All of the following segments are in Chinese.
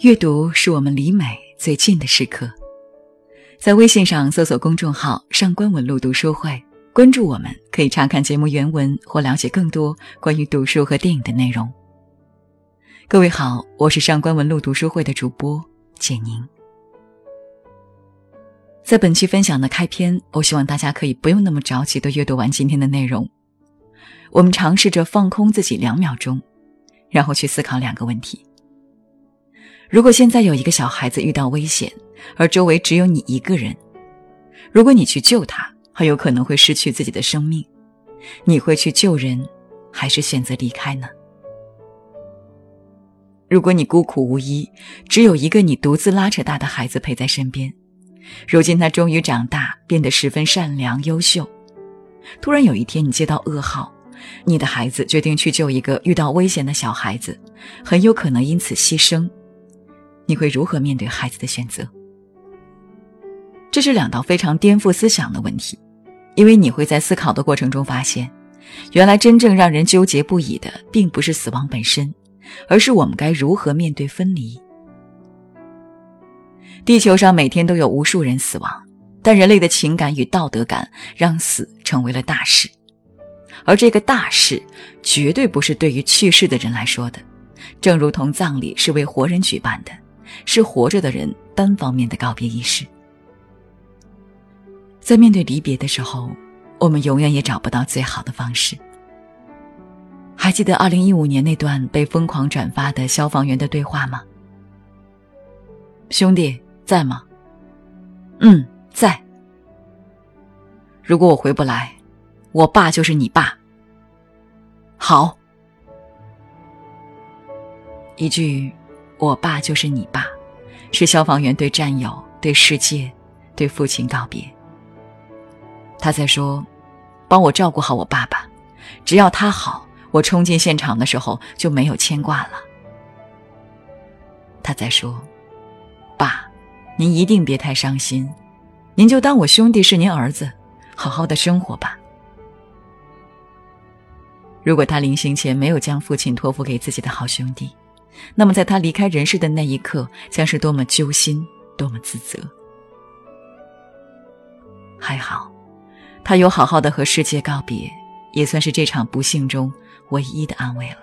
阅读是我们离美最近的时刻。在微信上搜索公众号“上官文露读书会”，关注我们，可以查看节目原文或了解更多关于读书和电影的内容。各位好，我是上官文露读书会的主播简宁。在本期分享的开篇，我希望大家可以不用那么着急的阅读完今天的内容。我们尝试着放空自己两秒钟，然后去思考两个问题。如果现在有一个小孩子遇到危险，而周围只有你一个人，如果你去救他，很有可能会失去自己的生命。你会去救人，还是选择离开呢？如果你孤苦无依，只有一个你独自拉扯大的孩子陪在身边，如今他终于长大，变得十分善良优秀。突然有一天，你接到噩耗，你的孩子决定去救一个遇到危险的小孩子，很有可能因此牺牲。你会如何面对孩子的选择？这是两道非常颠覆思想的问题，因为你会在思考的过程中发现，原来真正让人纠结不已的，并不是死亡本身，而是我们该如何面对分离。地球上每天都有无数人死亡，但人类的情感与道德感让死成为了大事，而这个大事绝对不是对于去世的人来说的，正如同葬礼是为活人举办的。是活着的人单方面的告别仪式。在面对离别的时候，我们永远也找不到最好的方式。还记得二零一五年那段被疯狂转发的消防员的对话吗？兄弟在吗？嗯，在。如果我回不来，我爸就是你爸。好。一句。我爸就是你爸，是消防员对战友、对世界、对父亲告别。他在说：“帮我照顾好我爸爸，只要他好，我冲进现场的时候就没有牵挂了。”他在说：“爸，您一定别太伤心，您就当我兄弟是您儿子，好好的生活吧。”如果他临行前没有将父亲托付给自己的好兄弟，那么，在他离开人世的那一刻，将是多么揪心，多么自责。还好，他有好好的和世界告别，也算是这场不幸中唯一的安慰了。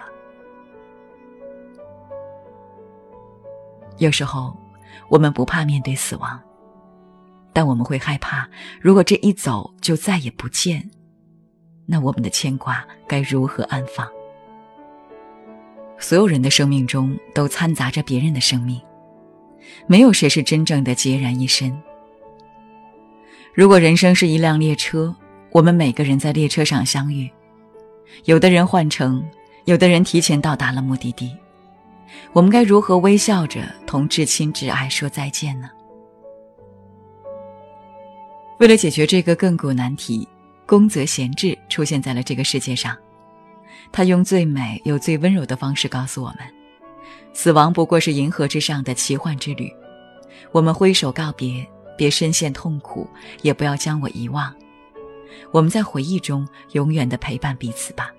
有时候，我们不怕面对死亡，但我们会害怕，如果这一走就再也不见，那我们的牵挂该如何安放？所有人的生命中都掺杂着别人的生命，没有谁是真正的孑然一身。如果人生是一辆列车，我们每个人在列车上相遇，有的人换乘，有的人提前到达了目的地，我们该如何微笑着同至亲至爱说再见呢？为了解决这个亘古难题，宫泽贤治出现在了这个世界上。他用最美又最温柔的方式告诉我们：死亡不过是银河之上的奇幻之旅。我们挥手告别，别深陷痛苦，也不要将我遗忘。我们在回忆中永远的陪伴彼此吧。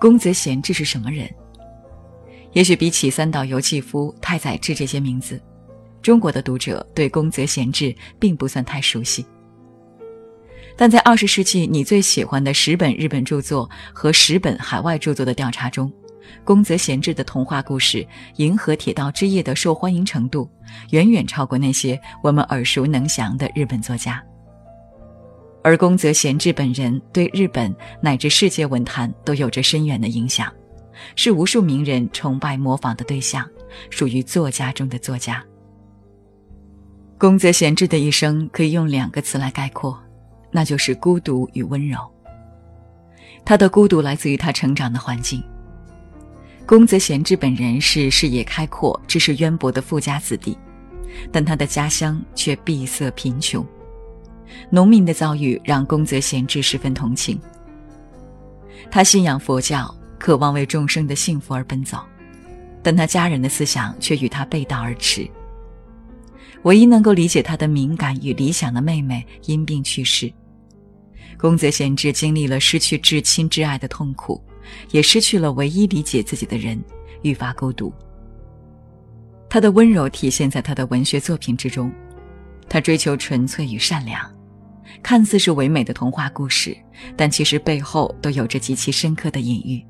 宫泽贤治是什么人？也许比起三岛由纪夫、太宰治这些名字，中国的读者对宫泽贤治并不算太熟悉。但在二十世纪，你最喜欢的十本日本著作和十本海外著作的调查中，宫泽贤治的童话故事《银河铁道之夜》的受欢迎程度，远远超过那些我们耳熟能详的日本作家。而宫泽贤治本人对日本乃至世界文坛都有着深远的影响，是无数名人崇拜模仿的对象，属于作家中的作家。宫泽贤治的一生可以用两个词来概括。那就是孤独与温柔。他的孤独来自于他成长的环境。宫泽贤治本人是视野开阔、知识渊博的富家子弟，但他的家乡却闭塞贫穷。农民的遭遇让宫泽贤治十分同情。他信仰佛教，渴望为众生的幸福而奔走，但他家人的思想却与他背道而驰。唯一能够理解他的敏感与理想的妹妹因病去世。宫泽贤治经历了失去至亲至爱的痛苦，也失去了唯一理解自己的人，愈发孤独。他的温柔体现在他的文学作品之中，他追求纯粹与善良，看似是唯美的童话故事，但其实背后都有着极其深刻的隐喻，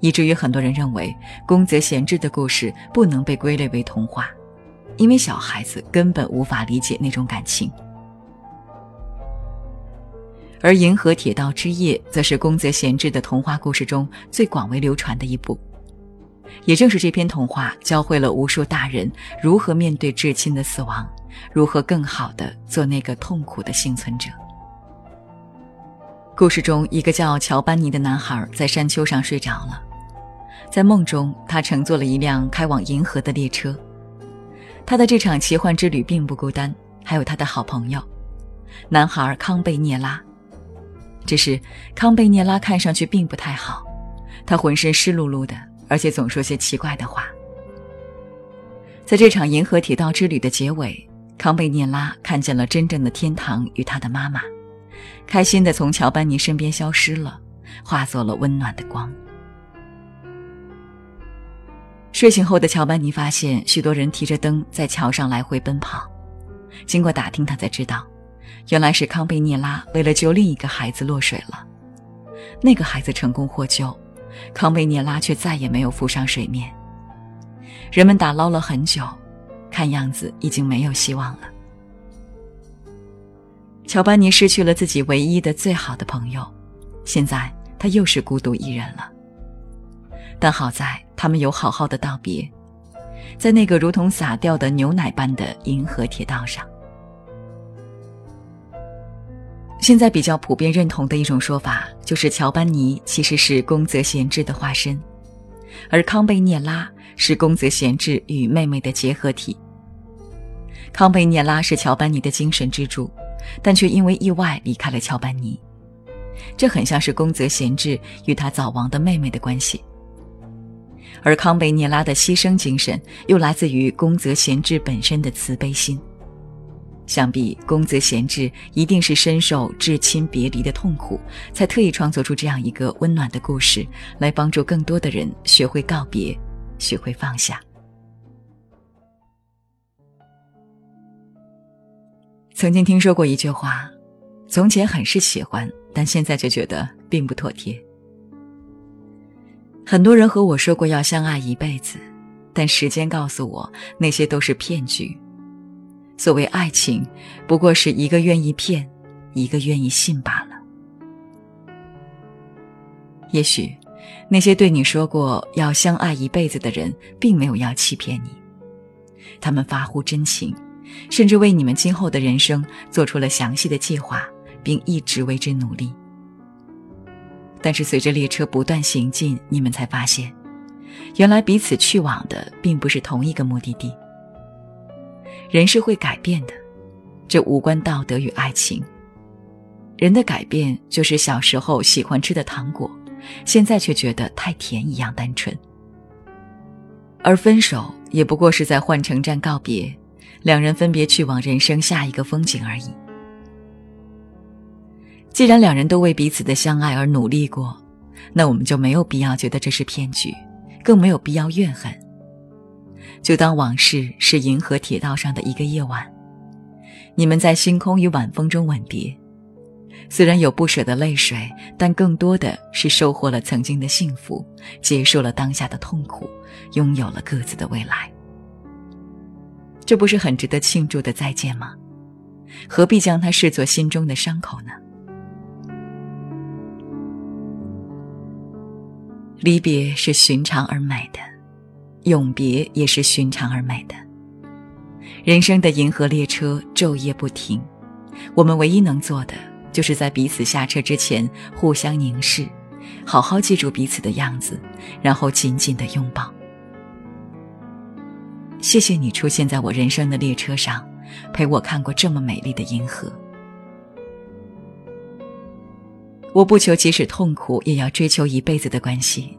以至于很多人认为宫泽贤治的故事不能被归类为童话，因为小孩子根本无法理解那种感情。而《银河铁道之夜》则是宫泽贤治的童话故事中最广为流传的一部。也正是这篇童话，教会了无数大人如何面对至亲的死亡，如何更好的做那个痛苦的幸存者。故事中，一个叫乔班尼的男孩在山丘上睡着了，在梦中，他乘坐了一辆开往银河的列车。他的这场奇幻之旅并不孤单，还有他的好朋友，男孩康贝涅拉。只是康贝涅拉看上去并不太好，他浑身湿漉漉的。而且总说些奇怪的话。在这场银河铁道之旅的结尾，康贝涅拉看见了真正的天堂与他的妈妈，开心的从乔班尼身边消失了，化作了温暖的光。睡醒后的乔班尼发现许多人提着灯在桥上来回奔跑，经过打听，他才知道，原来是康贝涅拉为了救另一个孩子落水了，那个孩子成功获救。康贝涅拉却再也没有浮上水面。人们打捞了很久，看样子已经没有希望了。乔班尼失去了自己唯一的最好的朋友，现在他又是孤独一人了。但好在他们有好好的道别，在那个如同洒掉的牛奶般的银河铁道上。现在比较普遍认同的一种说法，就是乔班尼其实是宫泽贤治的化身，而康贝涅拉是宫泽贤治与妹妹的结合体。康贝涅拉是乔班尼的精神支柱，但却因为意外离开了乔班尼，这很像是宫泽贤治与他早亡的妹妹的关系。而康贝涅拉的牺牲精神，又来自于宫泽贤治本身的慈悲心。想必宫泽贤治一定是深受至亲别离的痛苦，才特意创作出这样一个温暖的故事，来帮助更多的人学会告别，学会放下。曾经听说过一句话：“从前很是喜欢，但现在却觉得并不妥帖。”很多人和我说过要相爱一辈子，但时间告诉我，那些都是骗局。所谓爱情，不过是一个愿意骗，一个愿意信罢了。也许，那些对你说过要相爱一辈子的人，并没有要欺骗你，他们发乎真情，甚至为你们今后的人生做出了详细的计划，并一直为之努力。但是，随着列车不断行进，你们才发现，原来彼此去往的并不是同一个目的地。人是会改变的，这无关道德与爱情。人的改变就是小时候喜欢吃的糖果，现在却觉得太甜一样单纯。而分手也不过是在换乘站告别，两人分别去往人生下一个风景而已。既然两人都为彼此的相爱而努力过，那我们就没有必要觉得这是骗局，更没有必要怨恨。就当往事是银河铁道上的一个夜晚，你们在星空与晚风中吻别，虽然有不舍的泪水，但更多的是收获了曾经的幸福，结束了当下的痛苦，拥有了各自的未来。这不是很值得庆祝的再见吗？何必将它视作心中的伤口呢？离别是寻常而美的。永别也是寻常而美的。人生的银河列车昼夜不停，我们唯一能做的，就是在彼此下车之前互相凝视，好好记住彼此的样子，然后紧紧的拥抱。谢谢你出现在我人生的列车上，陪我看过这么美丽的银河。我不求即使痛苦也要追求一辈子的关系，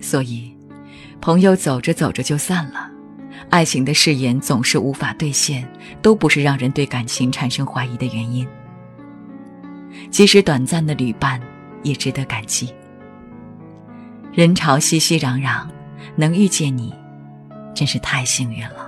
所以。朋友走着走着就散了，爱情的誓言总是无法兑现，都不是让人对感情产生怀疑的原因。即使短暂的旅伴，也值得感激。人潮熙熙攘攘，能遇见你，真是太幸运了。